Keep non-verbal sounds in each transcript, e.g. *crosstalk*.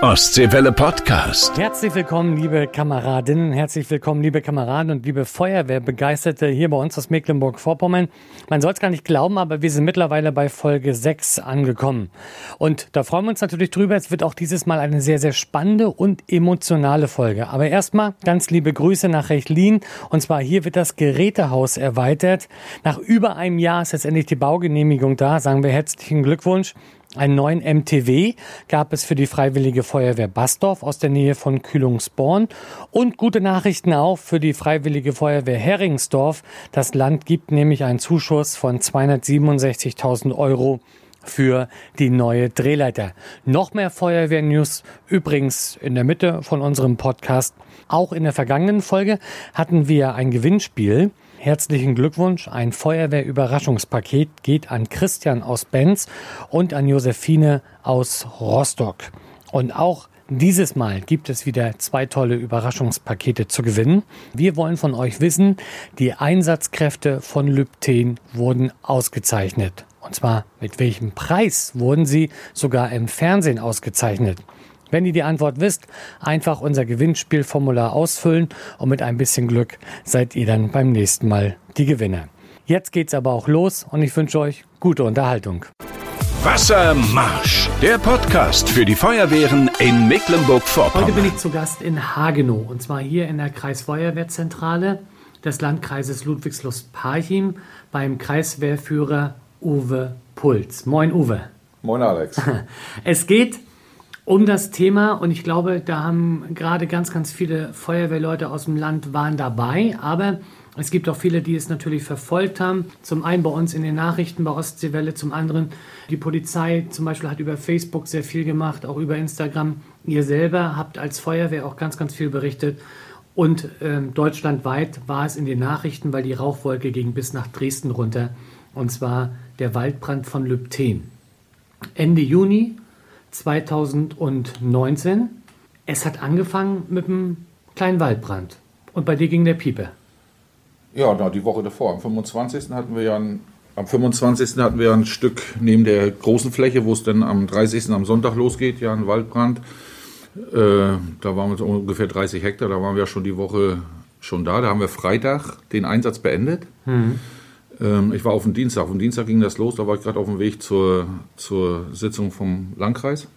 Ostseewelle Podcast. Herzlich willkommen, liebe Kameradinnen, herzlich willkommen, liebe Kameraden und liebe Feuerwehrbegeisterte hier bei uns aus Mecklenburg-Vorpommern. Man soll es gar nicht glauben, aber wir sind mittlerweile bei Folge 6 angekommen. Und da freuen wir uns natürlich drüber. Es wird auch dieses Mal eine sehr, sehr spannende und emotionale Folge. Aber erstmal ganz liebe Grüße nach Rechlin. Und zwar hier wird das Gerätehaus erweitert. Nach über einem Jahr ist jetzt endlich die Baugenehmigung da. Sagen wir herzlichen Glückwunsch. Einen neuen MTW gab es für die Freiwillige Feuerwehr Basdorf aus der Nähe von Kühlungsborn und gute Nachrichten auch für die Freiwillige Feuerwehr Heringsdorf. Das Land gibt nämlich einen Zuschuss von 267.000 Euro für die neue Drehleiter. Noch mehr Feuerwehr-News übrigens in der Mitte von unserem Podcast. Auch in der vergangenen Folge hatten wir ein Gewinnspiel. Herzlichen Glückwunsch. Ein Feuerwehr-Überraschungspaket geht an Christian aus Benz und an Josephine aus Rostock. Und auch dieses Mal gibt es wieder zwei tolle Überraschungspakete zu gewinnen. Wir wollen von euch wissen, die Einsatzkräfte von Lypten wurden ausgezeichnet. Und zwar mit welchem Preis wurden sie sogar im Fernsehen ausgezeichnet? Wenn ihr die Antwort wisst, einfach unser Gewinnspielformular ausfüllen und mit ein bisschen Glück seid ihr dann beim nächsten Mal die Gewinner. Jetzt geht's aber auch los und ich wünsche euch gute Unterhaltung. Wassermarsch, der Podcast für die Feuerwehren in Mecklenburg-Vorpommern. Heute bin ich zu Gast in Hagenow und zwar hier in der Kreisfeuerwehrzentrale des Landkreises Ludwigslust-Parchim beim Kreiswehrführer Uwe Puls. Moin Uwe. Moin Alex. *laughs* Es geht um das Thema und ich glaube, da haben gerade ganz, ganz viele Feuerwehrleute aus dem Land waren dabei, aber es gibt auch viele, die es natürlich verfolgt haben. Zum einen bei uns in den Nachrichten bei Ostseewelle, zum anderen die Polizei zum Beispiel hat über Facebook sehr viel gemacht, auch über Instagram. Ihr selber habt als Feuerwehr auch ganz, ganz viel berichtet. Und ähm, deutschlandweit war es in den Nachrichten, weil die Rauchwolke ging bis nach Dresden runter. Und zwar der Waldbrand von Lübten. Ende Juni 2019. Es hat angefangen mit einem kleinen Waldbrand. Und bei dir ging der Piepe. Ja, na, die Woche davor. Am 25. hatten wir ja ein, am 25. hatten wir ein Stück neben der großen Fläche, wo es dann am 30. am Sonntag losgeht, ja, ein Waldbrand. Äh, da waren wir so ungefähr 30 Hektar, da waren wir ja schon die Woche schon da. Da haben wir Freitag den Einsatz beendet. Mhm. Ähm, ich war auf dem Dienstag. Auf dem Dienstag ging das los, da war ich gerade auf dem Weg zur, zur Sitzung vom Landkreis.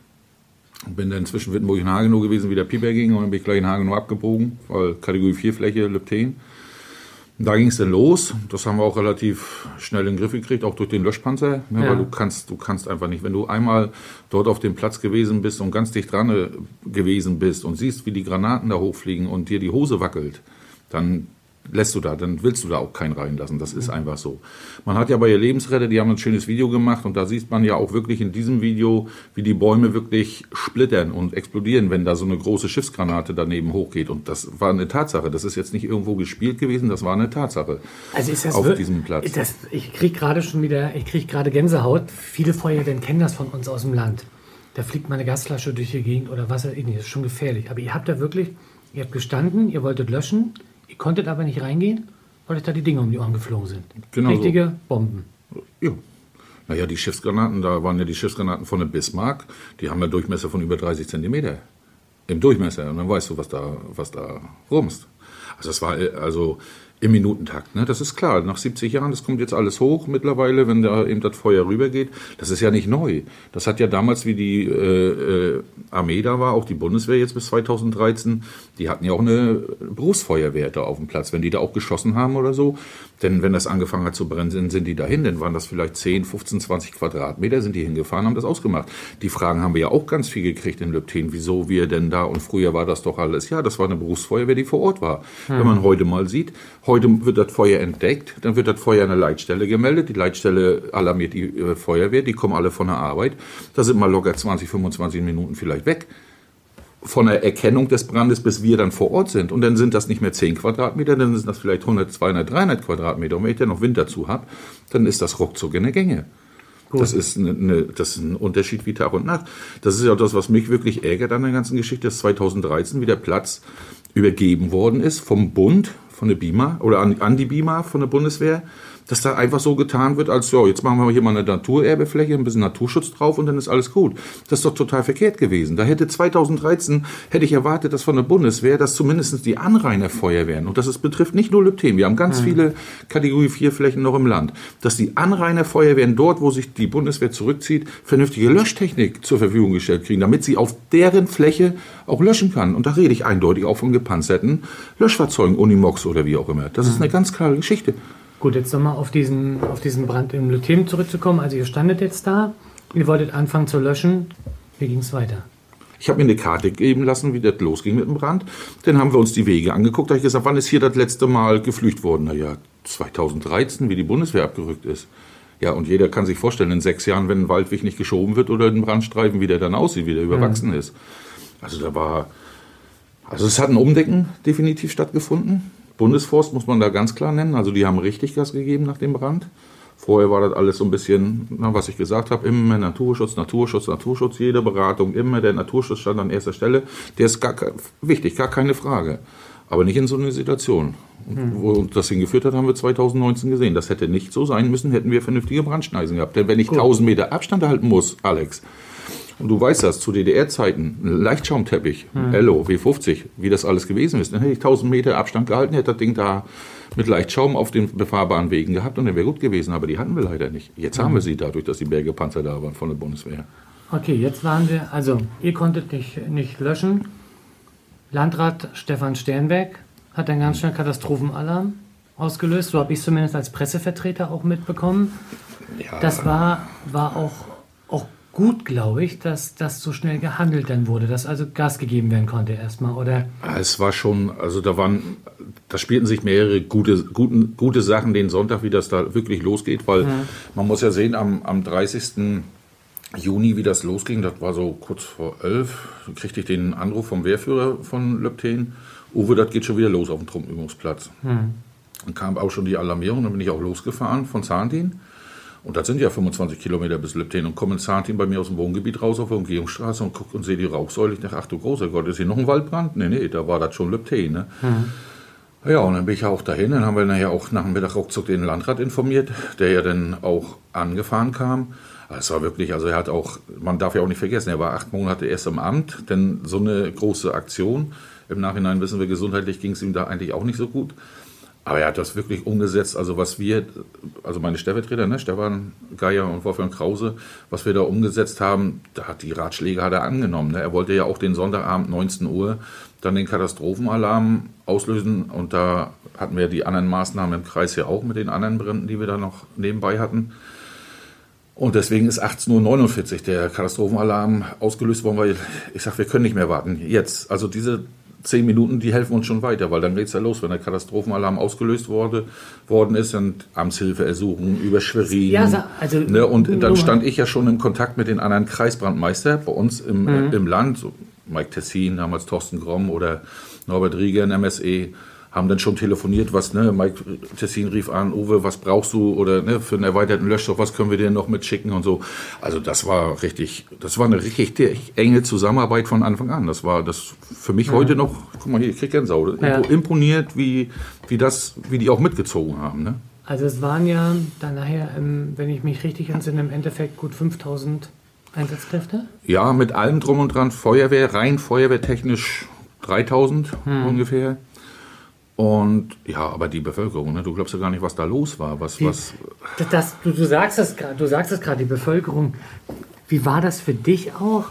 Bin dann zwischen Wittenburg und Hagenow gewesen, wie der Pieper ging, und dann bin ich gleich in Hagenow abgebogen, weil Kategorie 4 Fläche, Lepten. Da ging es dann los. Das haben wir auch relativ schnell in den Griff gekriegt, auch durch den Löschpanzer. Ne, ja. Weil du kannst, du kannst einfach nicht, wenn du einmal dort auf dem Platz gewesen bist und ganz dicht dran äh, gewesen bist und siehst, wie die Granaten da hochfliegen und dir die Hose wackelt, dann lässt du da, dann willst du da auch keinen reinlassen. Das ist einfach so. Man hat ja bei ihr Lebensretter, die haben ein schönes Video gemacht und da sieht man ja auch wirklich in diesem Video, wie die Bäume wirklich splittern und explodieren, wenn da so eine große Schiffsgranate daneben hochgeht. Und das war eine Tatsache. Das ist jetzt nicht irgendwo gespielt gewesen, das war eine Tatsache. Also ist das auf diesem Platz. Das, ich kriege gerade schon wieder, ich kriege gerade Gänsehaut. Viele Feuerwehren kennen das von uns aus dem Land. Da fliegt mal eine Gasflasche durch die Gegend oder Wasser, das ist schon gefährlich. Aber ihr habt da wirklich, ihr habt gestanden, ihr wolltet löschen, Ihr konntet aber nicht reingehen, weil euch da die Dinge um die Ohren geflogen sind. Genau Richtige so. Bomben. Ja. Naja, die Schiffsgranaten, da waren ja die Schiffsgranaten von der Bismarck, die haben ja Durchmesser von über 30 Zentimeter. Im Durchmesser. Und dann weißt du, was da, was da rumst. Also das war also im Minutentakt. Ne? Das ist klar. Nach 70 Jahren, das kommt jetzt alles hoch mittlerweile, wenn da eben das Feuer rübergeht. Das ist ja nicht neu. Das hat ja damals, wie die äh, äh, Armee da war, auch die Bundeswehr jetzt bis 2013, die hatten ja auch eine Berufsfeuerwehr da auf dem Platz. Wenn die da auch geschossen haben oder so, denn wenn das angefangen hat zu brennen, sind, sind die dahin. Dann waren das vielleicht 10, 15, 20 Quadratmeter, sind die hingefahren, haben das ausgemacht. Die Fragen haben wir ja auch ganz viel gekriegt in Lübten. Wieso wir denn da? Und früher war das doch alles. Ja, das war eine Berufsfeuerwehr, die vor Ort war. Hm. Wenn man heute mal sieht, Heute wird das Feuer entdeckt, dann wird das Feuer an der Leitstelle gemeldet. Die Leitstelle alarmiert die äh, Feuerwehr, die kommen alle von der Arbeit. Da sind mal locker 20, 25 Minuten vielleicht weg. Von der Erkennung des Brandes, bis wir dann vor Ort sind. Und dann sind das nicht mehr 10 Quadratmeter, dann sind das vielleicht 100, 200, 300 Quadratmeter. Und wenn ich dann noch Wind dazu habe, dann ist das ruckzuck in der Gänge. Das ist, eine, eine, das ist ein Unterschied wie Tag und Nacht. Das ist ja das, was mich wirklich ärgert an der ganzen Geschichte, dass 2013 wieder Platz übergeben worden ist vom Bund, von der BIMA oder an, an die BIMA von der Bundeswehr. Dass da einfach so getan wird, als ja, jetzt machen wir hier mal eine Naturerbefläche, ein bisschen Naturschutz drauf und dann ist alles gut. Das ist doch total verkehrt gewesen. Da hätte 2013 hätte ich erwartet, dass von der Bundeswehr, dass zumindest die Anrainerfeuerwehren und das ist, betrifft nicht nur Lübten, wir haben ganz mhm. viele Kategorie 4 Flächen noch im Land, dass die Anrainerfeuerwehren dort, wo sich die Bundeswehr zurückzieht, vernünftige Löschtechnik zur Verfügung gestellt kriegen, damit sie auf deren Fläche auch löschen kann. Und da rede ich eindeutig auch von gepanzerten Löschfahrzeugen, Unimox oder wie auch immer. Das ist eine ganz klare Geschichte. Gut, jetzt nochmal auf diesen, auf diesen Brand im Lüthem zurückzukommen. Also ihr standet jetzt da, ihr wolltet anfangen zu löschen. Wie ging es weiter? Ich habe mir eine Karte geben lassen, wie das losging mit dem Brand. Dann haben wir uns die Wege angeguckt. Da habe ich gesagt, wann ist hier das letzte Mal geflücht worden? Naja, 2013, wie die Bundeswehr abgerückt ist. Ja, und jeder kann sich vorstellen, in sechs Jahren, wenn ein Waldweg nicht geschoben wird oder ein Brandstreifen, wie der dann aussieht, wie der überwachsen ja. ist. Also da war, also es hat ein Umdecken definitiv stattgefunden. Bundesforst muss man da ganz klar nennen. Also die haben richtig Gas gegeben nach dem Brand. Vorher war das alles so ein bisschen, na, was ich gesagt habe, immer Naturschutz, Naturschutz, Naturschutz, jede Beratung, immer der Naturschutz stand an erster Stelle. Der ist gar, wichtig, gar keine Frage. Aber nicht in so einer Situation. Hm. Wo das hingeführt hat, haben wir 2019 gesehen. Das hätte nicht so sein müssen, hätten wir vernünftige Brandschneisen gehabt. Denn wenn ich Gut. 1000 Meter Abstand halten muss, Alex, und du weißt das, zu DDR-Zeiten, ein Leihtschaumteppich, hm. Ello, W50, wie das alles gewesen ist, dann hätte ich 1000 Meter Abstand gehalten, hätte das Ding da mit Leichtschaum auf den befahrbaren Wegen gehabt und dann wäre gut gewesen. Aber die hatten wir leider nicht. Jetzt hm. haben wir sie dadurch, dass die Bergepanzer da waren von der Bundeswehr. Okay, jetzt waren wir, also ihr konntet nicht, nicht löschen. Landrat Stefan Sternberg hat einen ganz schnell Katastrophenalarm ausgelöst. So habe ich es zumindest als Pressevertreter auch mitbekommen. Ja. Das war, war auch, auch gut, glaube ich, dass das so schnell gehandelt dann wurde, dass also Gas gegeben werden konnte erstmal, oder? Es war schon, also da waren, da spielten sich mehrere gute, guten, gute Sachen den Sonntag, wie das da wirklich losgeht, weil mhm. man muss ja sehen, am, am 30. Juni, wie das losging, das war so kurz vor elf, kriegte ich den Anruf vom Wehrführer von Löbten, Uwe, das geht schon wieder los auf dem Truppenübungsplatz. Mhm. Dann kam auch schon die Alarmierung, dann bin ich auch losgefahren von Zahntin und das sind ja 25 Kilometer bis Lipten und kommen Zahnteam bei mir aus dem Wohngebiet raus auf der Umgehungsstraße und gucke und sehe die Rauchsäule. Ich dachte, ach du großer Gott, ist hier noch ein Waldbrand? Nee, nee, da war das schon Lipten. Ne? Mhm. Ja, und dann bin ich ja auch dahin. Dann haben wir nachher auch nach dem Mittag ruckzuck den Landrat informiert, der ja dann auch angefahren kam. Es war wirklich, also er hat auch, man darf ja auch nicht vergessen, er war acht Monate erst im Amt, denn so eine große Aktion. Im Nachhinein wissen wir, gesundheitlich ging es ihm da eigentlich auch nicht so gut. Aber er hat das wirklich umgesetzt, also was wir, also meine Stellvertreter, ne, Stefan Geier und Wolfgang Krause, was wir da umgesetzt haben, da hat die Ratschläge hat er angenommen. Ne? Er wollte ja auch den Sonntagabend 19 Uhr dann den Katastrophenalarm auslösen und da hatten wir die anderen Maßnahmen im Kreis ja auch mit den anderen Bränden, die wir da noch nebenbei hatten. Und deswegen ist 18.49 Uhr der Katastrophenalarm ausgelöst worden, weil ich sage, wir können nicht mehr warten. Jetzt, also diese zehn Minuten, die helfen uns schon weiter, weil dann geht es ja los, wenn der Katastrophenalarm ausgelöst wurde, worden ist und Amtshilfe ersuchen über Schwerin. Ja, also, ne, und dann stand ich ja schon in Kontakt mit den anderen Kreisbrandmeister bei uns im, mhm. im Land, so Mike Tessin, damals Thorsten Gromm oder Norbert Rieger in MSE haben dann schon telefoniert, was, ne, Mike Tessin rief an, Uwe, was brauchst du oder ne, für einen erweiterten Löschstoff, was können wir dir noch mitschicken und so. Also das war richtig, das war eine richtig enge Zusammenarbeit von Anfang an. Das war das für mich ja. heute noch, guck mal hier, ich krieg Gänsehaut, ja. imponiert, wie, wie das, wie die auch mitgezogen haben, ne? Also es waren ja dann nachher, wenn ich mich richtig entsinne, im Endeffekt gut 5000 Einsatzkräfte? Ja, mit allem drum und dran, Feuerwehr, rein feuerwehrtechnisch 3000 hm. ungefähr. Und ja, aber die Bevölkerung, ne? du glaubst ja gar nicht, was da los war. Was, die, was das, du, du sagst es gerade, du sagst es gerade, die Bevölkerung. Wie war das für dich auch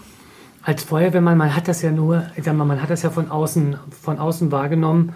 als Feuerwehrmann? Man hat das ja nur, ich sag mal, man hat das ja von außen, von außen wahrgenommen.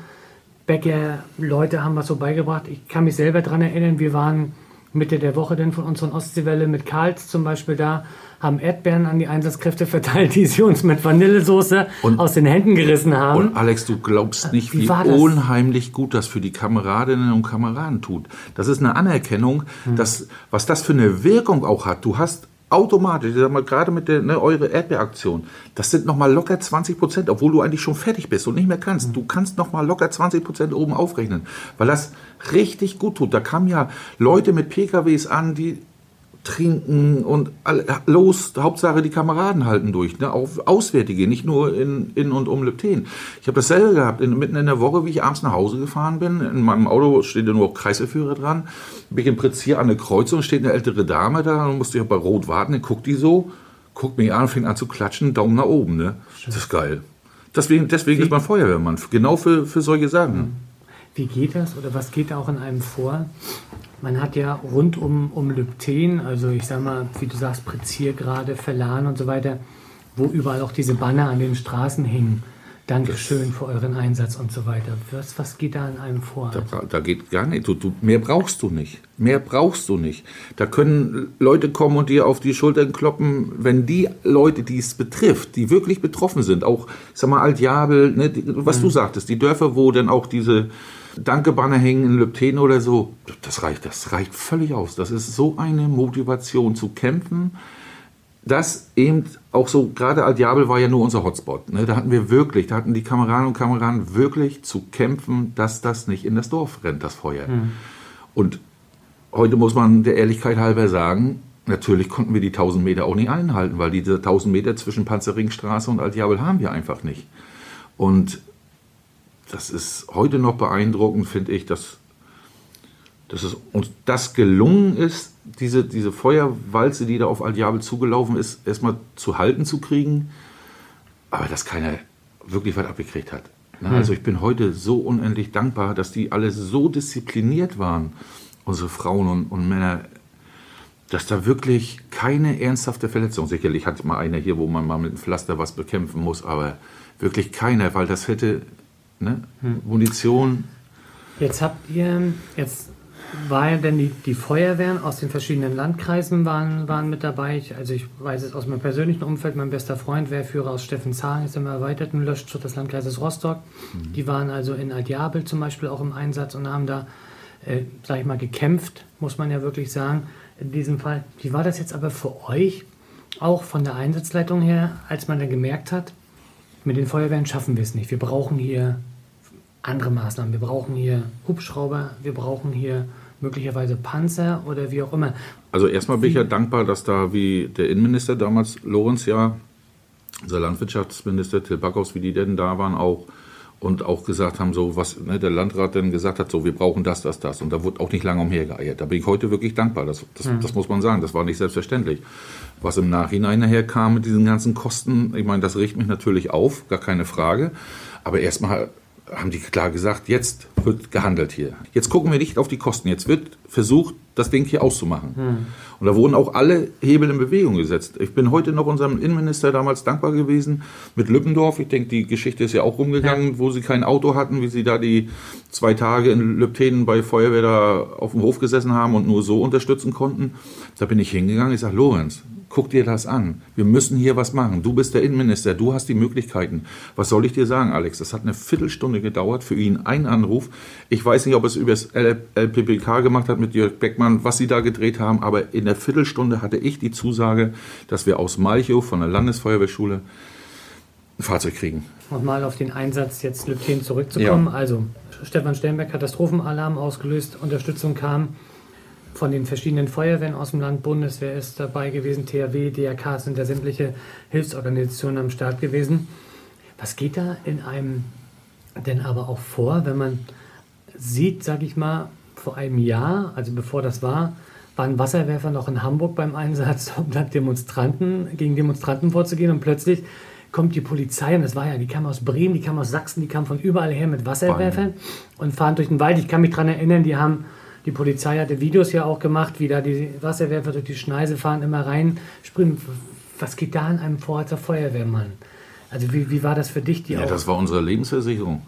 Bäcker, Leute haben was so beigebracht. Ich kann mich selber daran erinnern, wir waren Mitte der Woche dann von unseren Ostseewelle mit Karls zum Beispiel da haben Erdbeeren an die Einsatzkräfte *laughs* verteilt, die sie uns mit Vanillesoße und, aus den Händen gerissen haben. Und Alex, du glaubst nicht, wie, wie unheimlich gut das für die Kameradinnen und Kameraden tut. Das ist eine Anerkennung, hm. dass, was das für eine Wirkung auch hat. Du hast automatisch, ich sag mal, gerade mit der ne, eure Erdbeeraktion, das sind nochmal locker 20 Prozent, obwohl du eigentlich schon fertig bist und nicht mehr kannst. Du kannst nochmal locker 20 Prozent oben aufrechnen, weil das richtig gut tut. Da kamen ja Leute mit PKWs an, die trinken und all, los, Hauptsache die Kameraden halten durch, ne? auf Auswärtige, nicht nur in, in und um Lübten. Ich habe dasselbe gehabt, in, mitten in der Woche, wie ich abends nach Hause gefahren bin, in meinem Auto steht ja nur Kreiselführer dran, bin ich im Prinzip an der Kreuzung, steht eine ältere Dame da, dann musste ich auch bei Rot warten, dann guckt die so, guckt mich an, fängt an zu klatschen, Daumen nach oben, ne? Das ist geil. Deswegen, deswegen ist man Feuerwehrmann, genau für, für solche Sachen. Wie geht das oder was geht auch in einem vor? Man hat ja rund um, um Lübten, also ich sag mal, wie du sagst, Preziergrade, Verlan und so weiter, wo überall auch diese Banner an den Straßen hingen. Dankeschön für euren Einsatz und so weiter. Was, was geht da in einem vor? Da, da geht gar nicht. Du, du, mehr brauchst du nicht. Mehr brauchst du nicht. Da können Leute kommen und dir auf die Schultern kloppen, wenn die Leute, die es betrifft, die wirklich betroffen sind, auch, ich sag mal, Altjabel, ne, was mhm. du sagtest, die Dörfer, wo dann auch diese Danke-Banner hängen in Lübten oder so, das reicht, das reicht völlig aus. Das ist so eine Motivation zu kämpfen, dass eben auch so, gerade Al-Diabel war ja nur unser Hotspot. Ne? Da hatten wir wirklich, da hatten die Kameraden und Kameraden wirklich zu kämpfen, dass das nicht in das Dorf rennt, das Feuer. Mhm. Und heute muss man der Ehrlichkeit halber sagen, natürlich konnten wir die 1000 Meter auch nicht einhalten, weil diese 1000 Meter zwischen Panzerringstraße und Al-Diabel haben wir einfach nicht. Und das ist heute noch beeindruckend, finde ich, dass, dass es uns das gelungen ist, diese, diese Feuerwalze, die da auf Al-Jabel zugelaufen ist, erstmal zu halten zu kriegen, aber dass keiner wirklich was abgekriegt hat. Na, hm. Also ich bin heute so unendlich dankbar, dass die alle so diszipliniert waren, unsere Frauen und, und Männer, dass da wirklich keine ernsthafte Verletzung, sicherlich hat mal einer hier, wo man mal mit einem Pflaster was bekämpfen muss, aber wirklich keiner, weil das hätte ne? Hm. Munition. Jetzt habt ihr, jetzt war ja denn die, die Feuerwehren aus den verschiedenen Landkreisen waren, waren mit dabei. Ich, also ich weiß es aus meinem persönlichen Umfeld, mein bester Freund, Wehrführer aus Steffenshagen, ist im erweiterten Löschschutz des Landkreises Rostock. Mhm. Die waren also in Adjabel zum Beispiel auch im Einsatz und haben da, äh, sag ich mal, gekämpft, muss man ja wirklich sagen, in diesem Fall. Wie war das jetzt aber für euch, auch von der Einsatzleitung her, als man dann gemerkt hat, mit den Feuerwehren schaffen wir es nicht. Wir brauchen hier andere Maßnahmen. Wir brauchen hier Hubschrauber, wir brauchen hier möglicherweise Panzer oder wie auch immer. Also erstmal bin ich ja dankbar, dass da wie der Innenminister damals, Lorenz ja, unser Landwirtschaftsminister Till Backhaus, wie die denn da waren auch und auch gesagt haben, so was ne, der Landrat dann gesagt hat, so wir brauchen das, das, das. Und da wurde auch nicht lange umhergeeiert. Da bin ich heute wirklich dankbar. Das, das, mhm. das muss man sagen. Das war nicht selbstverständlich. Was im Nachhinein nachher kam mit diesen ganzen Kosten, ich meine, das riecht mich natürlich auf, gar keine Frage. Aber erstmal haben die klar gesagt, jetzt wird gehandelt hier. Jetzt gucken wir nicht auf die Kosten. Jetzt wird versucht, das Ding hier auszumachen. Hm. Und da wurden auch alle Hebel in Bewegung gesetzt. Ich bin heute noch unserem Innenminister damals dankbar gewesen mit Lüppendorf. Ich denke, die Geschichte ist ja auch rumgegangen, ja. wo sie kein Auto hatten, wie sie da die zwei Tage in Lübten bei Feuerwehr da auf dem Hof gesessen haben und nur so unterstützen konnten. Da bin ich hingegangen. Ich sage, Lorenz, guck dir das an. Wir müssen hier was machen. Du bist der Innenminister, du hast die Möglichkeiten. Was soll ich dir sagen, Alex? Das hat eine Viertelstunde gedauert für ihn, ein Anruf. Ich weiß nicht, ob es über das LPPK gemacht hat mit Jörg Beckmann, was sie da gedreht haben, aber in der Viertelstunde hatte ich die Zusage, dass wir aus Malchow von der Landesfeuerwehrschule ein Fahrzeug kriegen. Und mal auf den Einsatz jetzt Lübten zurückzukommen. Ja. Also, Stefan Sternberg, Katastrophenalarm ausgelöst, Unterstützung kam von den verschiedenen Feuerwehren aus dem Land, Bundeswehr ist dabei gewesen, THW, DRK sind ja sämtliche Hilfsorganisationen am Start gewesen. Was geht da in einem denn aber auch vor, wenn man sieht, sag ich mal, vor einem Jahr, also bevor das war, waren Wasserwerfer noch in Hamburg beim Einsatz, um dann Demonstranten, gegen Demonstranten vorzugehen und plötzlich kommt die Polizei und das war ja, die kam aus Bremen, die kam aus Sachsen, die kam von überall her mit Wasserwerfern und fahren durch den Wald. Ich kann mich daran erinnern, die haben die Polizei hatte Videos ja auch gemacht, wie da die Wasserwerfer durch die Schneise fahren, immer rein springen. Was geht da an einem vor als Feuerwehrmann? Also wie, wie war das für dich? Die ja, auch? das war unsere Lebensversicherung.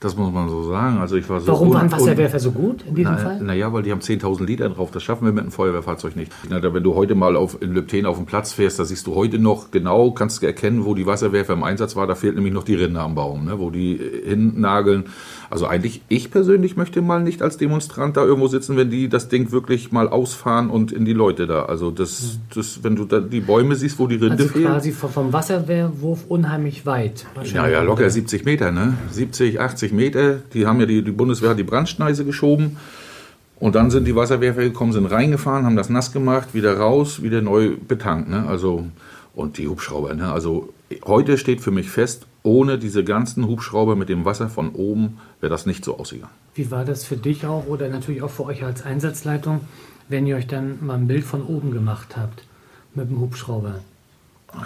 Das muss man so sagen. Also ich war so Warum waren Wasserwerfer so gut in diesem na, Fall? Naja, weil die haben 10.000 Liter drauf. Das schaffen wir mit einem Feuerwehrfahrzeug nicht. Na, wenn du heute mal auf, in Lübten auf dem Platz fährst, da siehst du heute noch genau, kannst du erkennen, wo die Wasserwerfer im Einsatz war. Da fehlt nämlich noch die Rinde am Baum, ne, wo die hinnageln. Also eigentlich, ich persönlich möchte mal nicht als Demonstrant da irgendwo sitzen, wenn die das Ding wirklich mal ausfahren und in die Leute da. Also das, das wenn du da die Bäume siehst, wo die Rinde also quasi vom Wasserwehrwurf unheimlich weit. Ja, ja, locker 70 Meter, ne? 70, 80 Meter. Die haben ja die, die Bundeswehr die Brandschneise geschoben. Und dann sind die Wasserwerfer gekommen, sind reingefahren, haben das nass gemacht, wieder raus, wieder neu betankt. Ne? Also, und die Hubschrauber. Ne? Also heute steht für mich fest, ohne diese ganzen Hubschrauber mit dem Wasser von oben wäre das nicht so ausgegangen. Wie war das für dich auch oder natürlich auch für euch als Einsatzleitung, wenn ihr euch dann mal ein Bild von oben gemacht habt mit dem Hubschrauber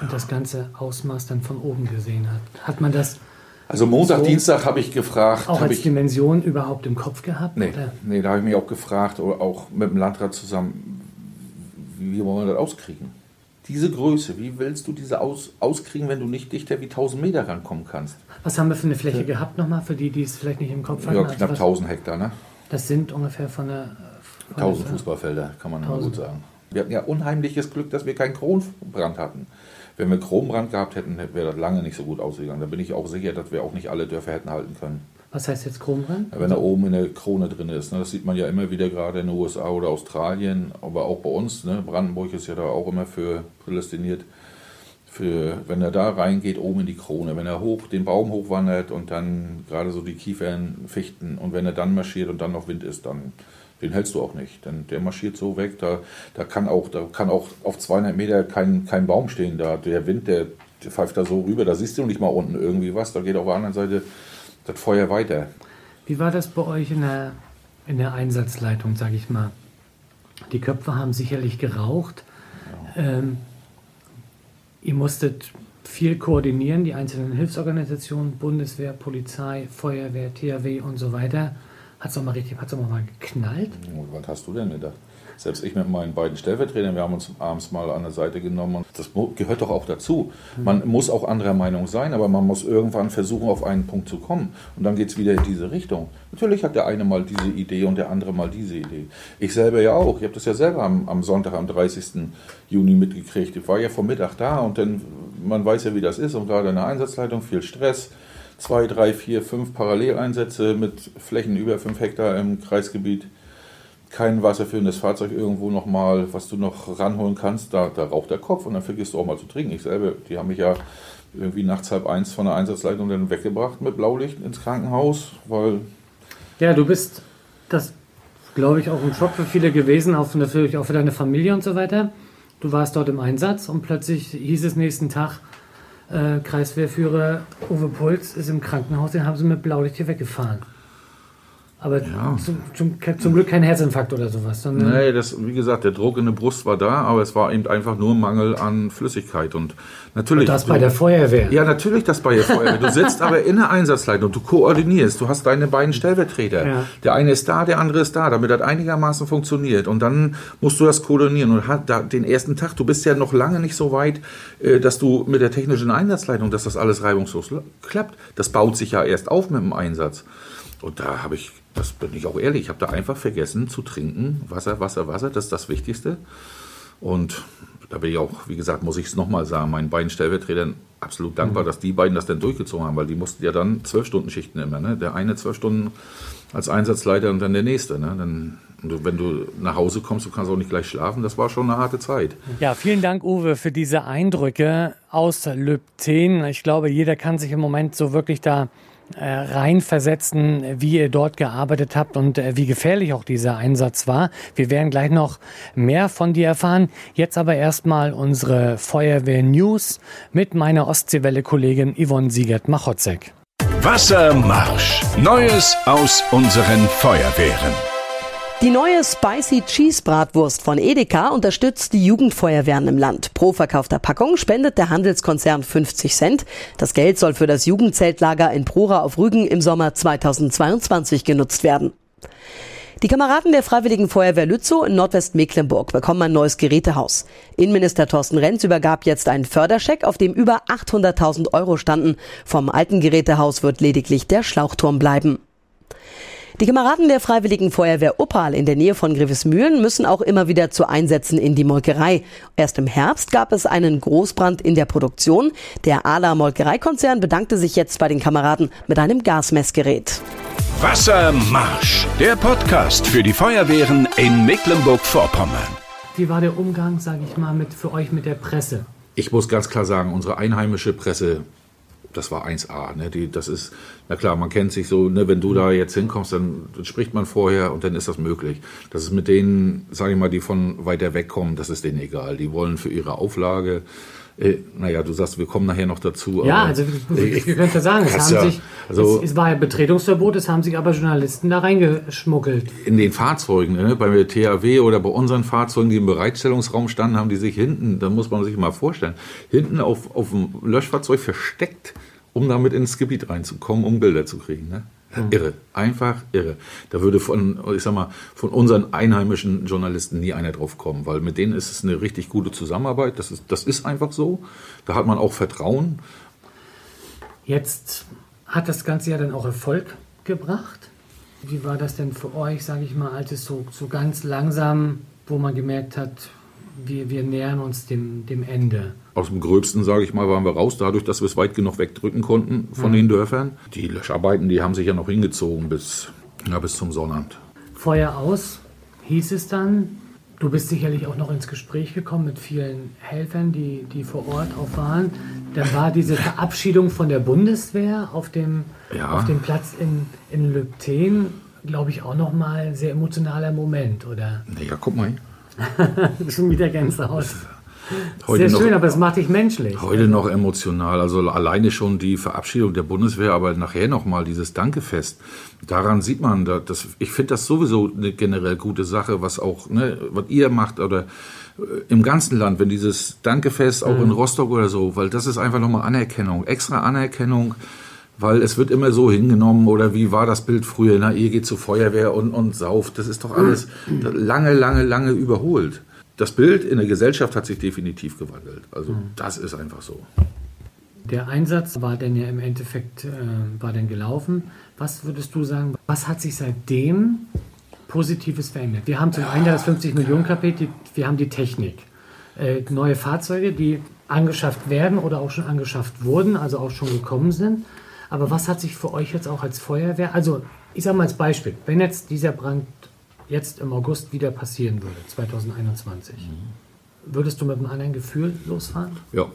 und das ganze Ausmaß dann von oben gesehen habt? Hat man das also Montag, so Dienstag habe ich gefragt. Auch als ich, Dimension überhaupt im Kopf gehabt? Nee, nee da habe ich mich auch gefragt, auch mit dem Landrat zusammen, wie wollen wir das auskriegen? Diese Größe, wie willst du diese aus, auskriegen, wenn du nicht dichter wie 1000 Meter rankommen kannst? Was haben wir für eine Fläche ja. gehabt nochmal, für die, die es vielleicht nicht im Kopf haben? Ja, knapp also 1000 Hektar, ne? Das sind ungefähr von der... Von 1000 Fußballfelder, kann man immer gut sagen. Wir hatten ja unheimliches Glück, dass wir keinen Kronbrand hatten. Wenn wir Chrombrand gehabt hätten, wäre das lange nicht so gut ausgegangen. Da bin ich auch sicher, dass wir auch nicht alle Dörfer hätten halten können. Was heißt jetzt Chrombrand? Ja, wenn da oben in der Krone drin ist. Ne? Das sieht man ja immer wieder gerade in den USA oder Australien, aber auch bei uns. Ne? Brandenburg ist ja da auch immer für prädestiniert. Für, wenn er da reingeht, oben in die Krone, wenn er hoch den Baum hochwandert und dann gerade so die Kiefern, Fichten und wenn er dann marschiert und dann noch Wind ist, dann den hältst du auch nicht. Denn der marschiert so weg, da, da, kann, auch, da kann auch auf 200 Meter kein, kein Baum stehen. Da, der Wind, der, der pfeift da so rüber, da siehst du nicht mal unten irgendwie was. Da geht auf der anderen Seite das Feuer weiter. Wie war das bei euch in der, in der Einsatzleitung, sage ich mal? Die Köpfe haben sicherlich geraucht. Ja. Ähm, ihr musstet viel koordinieren, die einzelnen Hilfsorganisationen, Bundeswehr, Polizei, Feuerwehr, THW und so weiter. Hat es auch mal richtig, hat es mal geknallt? Was hast du denn gedacht? Selbst ich mit meinen beiden Stellvertretern, wir haben uns abends mal an der Seite genommen und das gehört doch auch dazu. Man muss auch anderer Meinung sein, aber man muss irgendwann versuchen, auf einen Punkt zu kommen. Und dann geht es wieder in diese Richtung. Natürlich hat der eine mal diese Idee und der andere mal diese Idee. Ich selber ja auch. Ich habe das ja selber am, am Sonntag, am 30. Juni mitgekriegt. Ich war ja vom Mittag da und dann, man weiß ja, wie das ist und gerade in der Einsatzleitung viel Stress zwei, drei, vier, fünf Paralleleinsätze mit Flächen über fünf Hektar im Kreisgebiet. Kein wasserfüllendes Fahrzeug irgendwo nochmal, was du noch ranholen kannst. Da, da raucht der Kopf und dann vergisst du auch mal zu trinken. Ich selber, die haben mich ja irgendwie nachts halb eins von der Einsatzleitung dann weggebracht mit Blaulicht ins Krankenhaus, weil. Ja, du bist das, glaube ich, auch ein Schock für viele gewesen, auch natürlich auch für deine Familie und so weiter. Du warst dort im Einsatz und plötzlich hieß es nächsten Tag, äh, Kreiswehrführer Uwe Puls ist im Krankenhaus, den haben sie mit Blaulicht hier weggefahren. Aber ja. zum, zum, zum, Glück kein Herzinfarkt oder sowas. Sondern nee, das, wie gesagt, der Druck in der Brust war da, aber es war eben einfach nur Mangel an Flüssigkeit. Und natürlich. Und das bei der Feuerwehr. Ja, natürlich das bei der Feuerwehr. Du sitzt aber in der Einsatzleitung, du koordinierst, du hast deine beiden Stellvertreter. Ja. Der eine ist da, der andere ist da, damit das einigermaßen funktioniert. Und dann musst du das koordinieren. Und hat da den ersten Tag, du bist ja noch lange nicht so weit, äh, dass du mit der technischen Einsatzleitung, dass das alles reibungslos klappt. Das baut sich ja erst auf mit dem Einsatz. Und da habe ich das bin ich auch ehrlich, ich habe da einfach vergessen zu trinken. Wasser, Wasser, Wasser, das ist das Wichtigste. Und da bin ich auch, wie gesagt, muss ich es nochmal sagen, meinen beiden Stellvertretern absolut dankbar, mhm. dass die beiden das dann durchgezogen haben, weil die mussten ja dann zwölf Stunden Schichten immer. Ne? Der eine zwölf Stunden als Einsatzleiter und dann der nächste. Ne? Dann, wenn du nach Hause kommst, du kannst auch nicht gleich schlafen. Das war schon eine harte Zeit. Ja, vielen Dank, Uwe, für diese Eindrücke aus Lübten. Ich glaube, jeder kann sich im Moment so wirklich da reinversetzen, wie ihr dort gearbeitet habt und äh, wie gefährlich auch dieser Einsatz war. Wir werden gleich noch mehr von dir erfahren. Jetzt aber erstmal unsere Feuerwehr News mit meiner Ostseewelle-Kollegin Yvonne Siegert-Machotzek. Wassermarsch. Neues aus unseren Feuerwehren. Die neue Spicy Cheese Bratwurst von Edeka unterstützt die Jugendfeuerwehren im Land. Pro verkaufter Packung spendet der Handelskonzern 50 Cent. Das Geld soll für das Jugendzeltlager in Prora auf Rügen im Sommer 2022 genutzt werden. Die Kameraden der Freiwilligen Feuerwehr Lützow in Nordwestmecklenburg bekommen ein neues Gerätehaus. Innenminister Thorsten Renz übergab jetzt einen Förderscheck, auf dem über 800.000 Euro standen. Vom alten Gerätehaus wird lediglich der Schlauchturm bleiben. Die Kameraden der Freiwilligen Feuerwehr Oppal in der Nähe von Grevesmühlen müssen auch immer wieder zu Einsätzen in die Molkerei. Erst im Herbst gab es einen Großbrand in der Produktion. Der Ala Molkereikonzern bedankte sich jetzt bei den Kameraden mit einem Gasmessgerät. Wassermarsch, der Podcast für die Feuerwehren in Mecklenburg-Vorpommern. Wie war der Umgang, sage ich mal, mit, für euch mit der Presse? Ich muss ganz klar sagen, unsere einheimische Presse das war 1A. Ne? Die, das ist, na klar, man kennt sich so, ne, wenn du da jetzt hinkommst, dann, dann spricht man vorher und dann ist das möglich. Das ist mit denen, sage ich mal, die von weiter weg kommen, das ist denen egal. Die wollen für ihre Auflage äh, naja, du sagst, wir kommen nachher noch dazu. Ja, also ich, ich könnte sagen, es, haben ja, sich, also, es, es, war ja Betretungsverbot, es haben sich aber Journalisten da reingeschmuggelt. In den Fahrzeugen, ne, bei der THW oder bei unseren Fahrzeugen, die im Bereitstellungsraum standen, haben die sich hinten, da muss man sich mal vorstellen, hinten auf, auf dem Löschfahrzeug versteckt, um damit ins Gebiet reinzukommen, um Bilder zu kriegen. Ne? Mhm. Irre, einfach irre. Da würde von, ich sag mal, von unseren einheimischen Journalisten nie einer drauf kommen, weil mit denen ist es eine richtig gute Zusammenarbeit. Das ist, das ist einfach so. Da hat man auch Vertrauen. Jetzt hat das Ganze ja dann auch Erfolg gebracht. Wie war das denn für euch, sage ich mal, als es so, so ganz langsam, wo man gemerkt hat, wir, wir nähern uns dem, dem Ende? aus dem Gröbsten, sage ich mal, waren wir raus, dadurch, dass wir es weit genug wegdrücken konnten von mhm. den Dörfern. Die Löscharbeiten, die haben sich ja noch hingezogen bis, ja, bis zum Sonnabend. Feuer aus, hieß es dann. Du bist sicherlich auch noch ins Gespräch gekommen mit vielen Helfern, die, die vor Ort auch waren. Dann war diese Verabschiedung von der Bundeswehr auf dem, ja. auf dem Platz in, in Lübten, glaube ich, auch nochmal ein sehr emotionaler Moment, oder? Ja, guck mal. *laughs* Schon wieder Gänsehaut. Heute Sehr schön, noch, aber es macht dich menschlich. Heute noch emotional. Also alleine schon die Verabschiedung der Bundeswehr, aber nachher nochmal dieses Dankefest. Daran sieht man, dass, ich finde das sowieso eine generell gute Sache, was auch, ne, was ihr macht oder äh, im ganzen Land, wenn dieses Dankefest auch mhm. in Rostock oder so, weil das ist einfach nochmal Anerkennung, extra Anerkennung weil es wird immer so hingenommen oder wie war das Bild früher, na, ihr geht zur Feuerwehr und, und sauft, das ist doch alles lange, lange, lange überholt das Bild in der Gesellschaft hat sich definitiv gewandelt. Also mhm. das ist einfach so. Der Einsatz war denn ja im Endeffekt äh, war denn gelaufen. Was würdest du sagen, was hat sich seitdem Positives verändert? Wir haben zum einen das 50 Millionen Kapitel, wir haben die Technik. Äh, neue Fahrzeuge, die angeschafft werden oder auch schon angeschafft wurden, also auch schon gekommen sind. Aber was hat sich für euch jetzt auch als Feuerwehr, also ich sage mal als Beispiel, wenn jetzt dieser Brand jetzt im August wieder passieren würde, 2021, mhm. würdest du mit einem anderen Gefühl losfahren? Ja,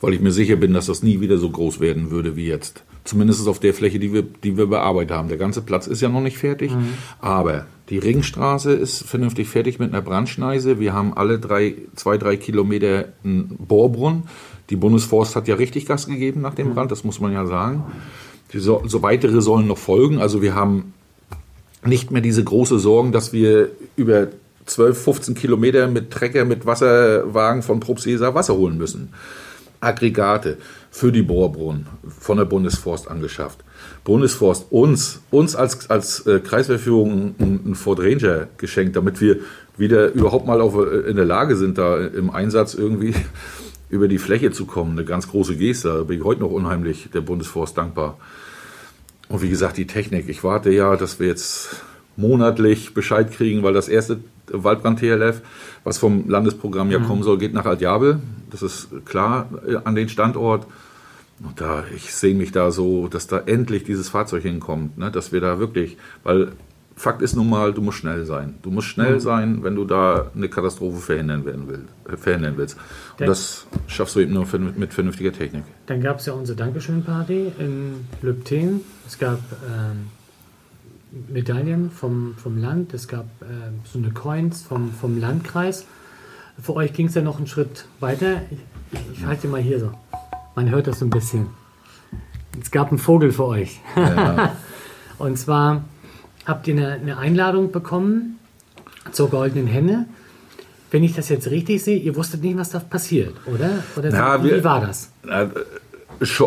weil ich mir sicher bin, dass das nie wieder so groß werden würde wie jetzt. Zumindest auf der Fläche, die wir, die wir bearbeitet haben. Der ganze Platz ist ja noch nicht fertig, mhm. aber die Ringstraße ist vernünftig fertig mit einer Brandschneise. Wir haben alle drei, zwei, drei Kilometer einen Bohrbrunnen. Die Bundesforst hat ja richtig Gas gegeben nach dem mhm. Brand, das muss man ja sagen. So, so weitere sollen noch folgen. Also wir haben nicht mehr diese große Sorgen, dass wir über 12, 15 Kilometer mit Trecker, mit Wasserwagen von Probsesa Wasser holen müssen. Aggregate für die Bohrbrunnen von der Bundesforst angeschafft. Bundesforst uns, uns als, als äh, Kreiswehrführung einen Ford Ranger geschenkt, damit wir wieder überhaupt mal auf, äh, in der Lage sind, da im Einsatz irgendwie *laughs* über die Fläche zu kommen. Eine ganz große Geste. Da bin ich heute noch unheimlich der Bundesforst dankbar. Und wie gesagt, die Technik. Ich warte ja, dass wir jetzt monatlich Bescheid kriegen, weil das erste Waldbrand-TLF, was vom Landesprogramm ja mhm. kommen soll, geht nach Altjabel. Das ist klar äh, an den Standort. Und da, ich sehe mich da so, dass da endlich dieses Fahrzeug hinkommt, ne? dass wir da wirklich, weil Fakt ist nun mal, du musst schnell sein. Du musst schnell mhm. sein, wenn du da eine Katastrophe verhindern, werden will, äh, verhindern willst. Und dann, das schaffst du eben nur mit vernünftiger Technik. Dann gab es ja unsere Dankeschön-Party in Lübten. Es gab ähm, Medaillen vom, vom Land, es gab äh, so eine Coins vom, vom Landkreis. Für euch ging es ja noch einen Schritt weiter. Ich, ich, ich halte mal hier so. Man hört das so ein bisschen. Es gab einen Vogel für euch. Ja. *laughs* Und zwar habt ihr eine, eine Einladung bekommen zur Goldenen Henne. Wenn ich das jetzt richtig sehe, ihr wusstet nicht, was da passiert, oder? Oder Na, wie wir, war das?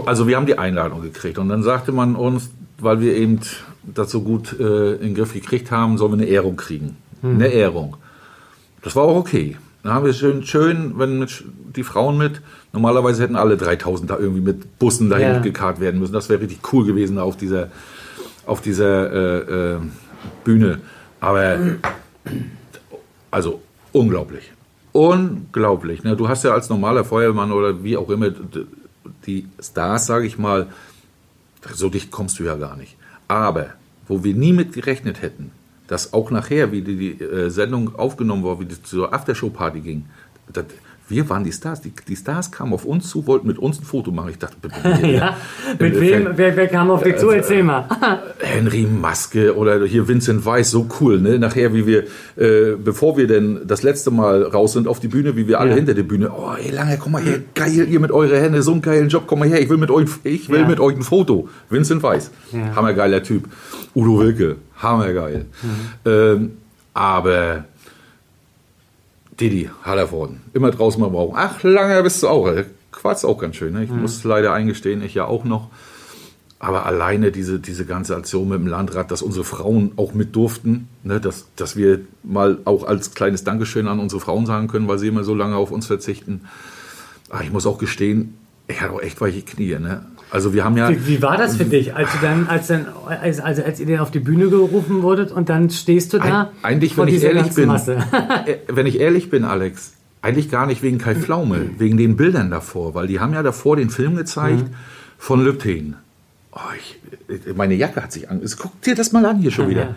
Also wir haben die Einladung gekriegt und dann sagte man uns, weil wir eben das so gut äh, in den Griff gekriegt haben, sollen wir eine Ehrung kriegen. Hm. Eine Ehrung. Das war auch okay. Dann haben wir schön, schön, wenn die Frauen mit, normalerweise hätten alle 3000 da irgendwie mit Bussen dahin ja. gekarrt werden müssen. Das wäre richtig cool gewesen auf dieser auf dieser äh, äh, Bühne. Aber also unglaublich. Unglaublich. Ne? Du hast ja als normaler Feuerwehrmann oder wie auch immer die Stars, sage ich mal, so dicht kommst du ja gar nicht. Aber wo wir nie mit gerechnet hätten, dass auch nachher, wie die, die äh, Sendung aufgenommen war, wie die zur Aftershow-Party ging, das, Wir waren die Stars. Die, die Stars kamen auf uns zu, wollten mit uns ein Foto machen. Ich dachte, bitte, *laughs* ja, mit wem? Wer, wer kam auf dich zu? Erzähl mal. *laughs* Henry Maske oder hier Vincent Weiss, so cool, ne? Nachher, wie wir, äh, bevor wir denn das letzte Mal raus sind auf die Bühne, wie wir alle Ja. hinter der Bühne, oh, ey, lange, komm mal her, geil, ihr mit eurer Hände, so einen geilen Job, komm mal her, ich will mit euch, ich will Ja. mit euch ein Foto. Vincent Weiss, Ja. hammergeiler Typ. Udo Wilke, hammergeil. Mhm. Ähm, aber Didi, Hallervorden, immer draußen mal brauchen. Ach, lange bist du auch. Quatsch auch ganz schön. Ne? Ich muss leider eingestehen, ich ja auch noch. Aber alleine diese, diese ganze Aktion mit dem Landrat, dass unsere Frauen auch mit durften, ne, dass, dass wir mal auch als kleines Dankeschön an unsere Frauen sagen können, weil sie immer so lange auf uns verzichten. Aber ich muss auch gestehen, ich hatte auch echt weiche Knie. Ne? Also wir haben ja... Wie, wie war das für dich, als du dann, als dann, als, also als ihr dann auf die Bühne gerufen wurdet und dann stehst du da? Eig- eigentlich, vor wenn ich dieser ehrlich bin, Masse? *laughs* äh, wenn ich ehrlich bin, Alex, eigentlich gar nicht wegen Kai Pflaume, wegen den Bildern davor, weil die haben ja davor den Film gezeigt von Lübten. Oh, ich, äh, meine Jacke hat sich an. Guck dir das mal an hier schon wieder.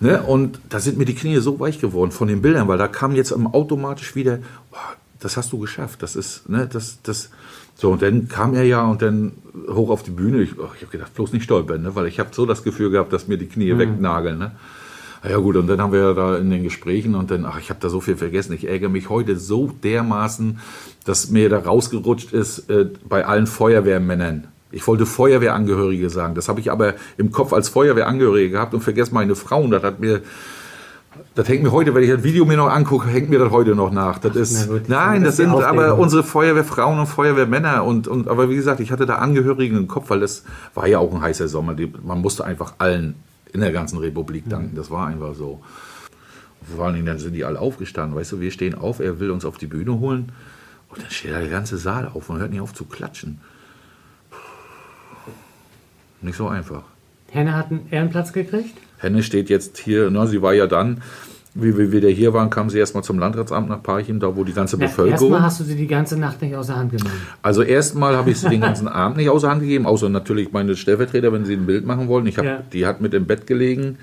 Ne? Und da sind mir die Knie so weich geworden von den Bildern, weil da kam jetzt automatisch wieder, oh, das hast du geschafft. Das ist, ne, das, das. So, und dann kam er ja und dann hoch auf die Bühne. Ich, oh, ich habe gedacht, bloß nicht stolpern, ne? weil ich habe so das Gefühl gehabt, dass mir die Knie wegnageln. Ne? Ah Ja gut, und dann haben wir ja da in den Gesprächen und dann, ach, ich habe da so viel vergessen. Ich ärgere mich heute so dermaßen, dass mir da rausgerutscht ist äh, bei allen Feuerwehrmännern. Ich wollte Feuerwehrangehörige sagen. Das habe ich aber im Kopf als Feuerwehrangehörige gehabt und vergessen meine Frau. Und das hat mir, das hängt mir heute, wenn ich das Video mir noch angucke, hängt mir das heute noch nach. Das ist, na gut, nein, das ist sind aber unsere Feuerwehrfrauen und Feuerwehrmänner und, und, aber wie gesagt, ich hatte da Angehörigen im Kopf, weil das war ja auch ein heißer Sommer. Man musste einfach allen in der ganzen Republik danken. Das war einfach so. Vor allen Dingen, dann sind die alle aufgestanden. Weißt du, wir stehen auf, er will uns auf die Bühne holen. Und dann steht da der ganze Saal auf und hört nicht auf zu klatschen. Nicht so einfach. Henne hat einen Ehrenplatz gekriegt? Henne steht jetzt hier, na, sie war ja dann, wie wir wieder hier waren, kam sie erstmal zum Landratsamt nach Parchim, da wo die ganze Ja, Bevölkerung. Erstmal hast du sie die ganze Nacht nicht aus der Hand genommen. Also erstmal habe ich sie den *laughs* ganzen Abend nicht außer Hand gegeben, außer natürlich meine Stellvertreter, wenn sie ein Bild machen wollen. Ich hab, Ja. Die hat mit im Bett gelegen.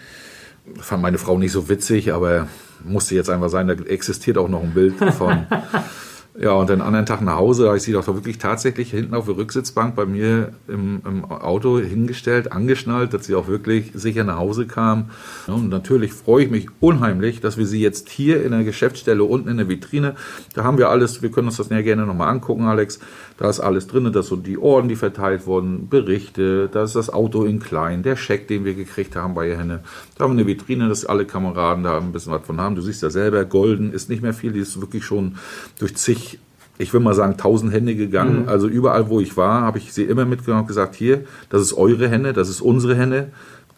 Fand meine Frau nicht so witzig, aber musste jetzt einfach sein, da existiert auch noch ein Bild von. *laughs* ja, und den anderen Tag nach Hause, habe ich sie doch wirklich tatsächlich hinten auf der Rücksitzbank bei mir im, im Auto hingestellt, angeschnallt, dass sie auch wirklich sicher nach Hause kam. Und natürlich freue ich mich unheimlich, dass wir sie jetzt hier in der Geschäftsstelle unten in der Vitrine, da haben wir alles, wir können uns das ja gerne nochmal angucken, Alex. Da ist alles drin, da sind die Orden, die verteilt wurden, Berichte, da ist das Auto in klein, der Scheck, den wir gekriegt haben bei Henne. Da haben wir eine Vitrine, dass alle Kameraden da ein bisschen was von haben. Du siehst ja selber, golden ist nicht mehr viel, die ist wirklich schon durch zig, ich will mal sagen, tausend Hände gegangen. Also überall, wo ich war, habe ich sie immer mitgenommen und gesagt, hier, das ist eure Henne, das ist unsere Henne.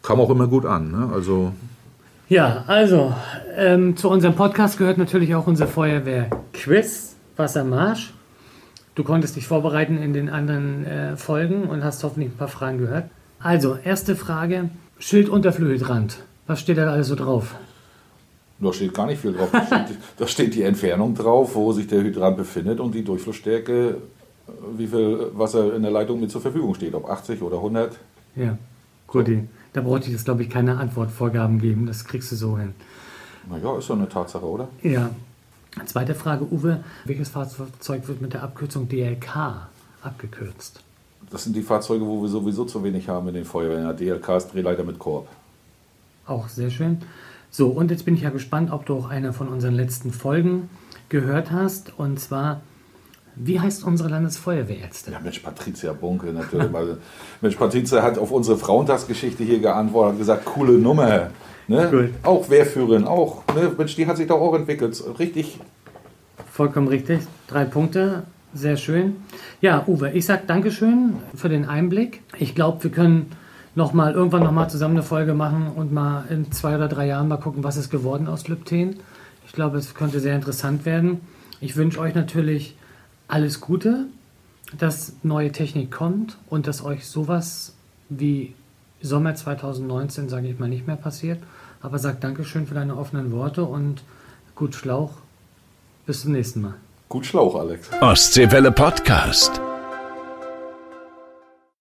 Kam auch immer gut an. Ne? Also Ja, also ähm, zu unserem Podcast gehört natürlich auch unser Feuerwehr-Quiz, Wassermarsch. Du konntest dich vorbereiten in den anderen äh, Folgen und hast hoffentlich ein paar Fragen gehört. Also, erste Frage: Schild unter Flügelrand. Was steht da alles so drauf? Da steht gar nicht viel drauf. Da steht, da steht die Entfernung drauf, wo sich der Hydrant befindet und die Durchflussstärke, wie viel Wasser in der Leitung mit zur Verfügung steht. Ob 80 oder 100. Ja, gut. Da brauchte ich jetzt, glaube ich, keine Antwortvorgaben geben. Das kriegst du so hin. Naja, ist ja eine Tatsache, oder? Ja. Zweite Frage, Uwe. Welches Fahrzeug wird mit der Abkürzung DLK abgekürzt? Das sind die Fahrzeuge, wo wir sowieso zu wenig haben in den Feuerwehren. Ja, DLK ist Drehleiter mit Korb. Auch sehr schön. So, und jetzt bin ich ja gespannt, ob du auch eine von unseren letzten Folgen gehört hast. Und zwar, wie heißt unsere Landesfeuerwehrärztin? Ja, Mensch, Patricia Bunke natürlich. mal. *laughs* Mensch, Patricia hat auf unsere Frauentagsgeschichte hier geantwortet und gesagt, coole Nummer. Ne? Gut. Auch Wehrführerin, auch. Ne? Mensch, die hat sich doch auch entwickelt. Richtig. Vollkommen richtig. Drei Punkte. Sehr schön. Ja, Uwe, ich sag Dankeschön für den Einblick. Ich glaube, wir können noch mal, irgendwann nochmal zusammen eine Folge machen und mal in zwei oder drei Jahren mal gucken, was ist geworden aus Lübten. Ich glaube, es könnte sehr interessant werden. Ich wünsche euch natürlich alles Gute, dass neue Technik kommt und dass euch sowas wie Sommer 2019, sage ich mal, nicht mehr passiert. Aber sag Dankeschön für deine offenen Worte und gut Schlauch. Bis zum nächsten Mal. Gut Schlauch, Alex. Ostseewelle Podcast.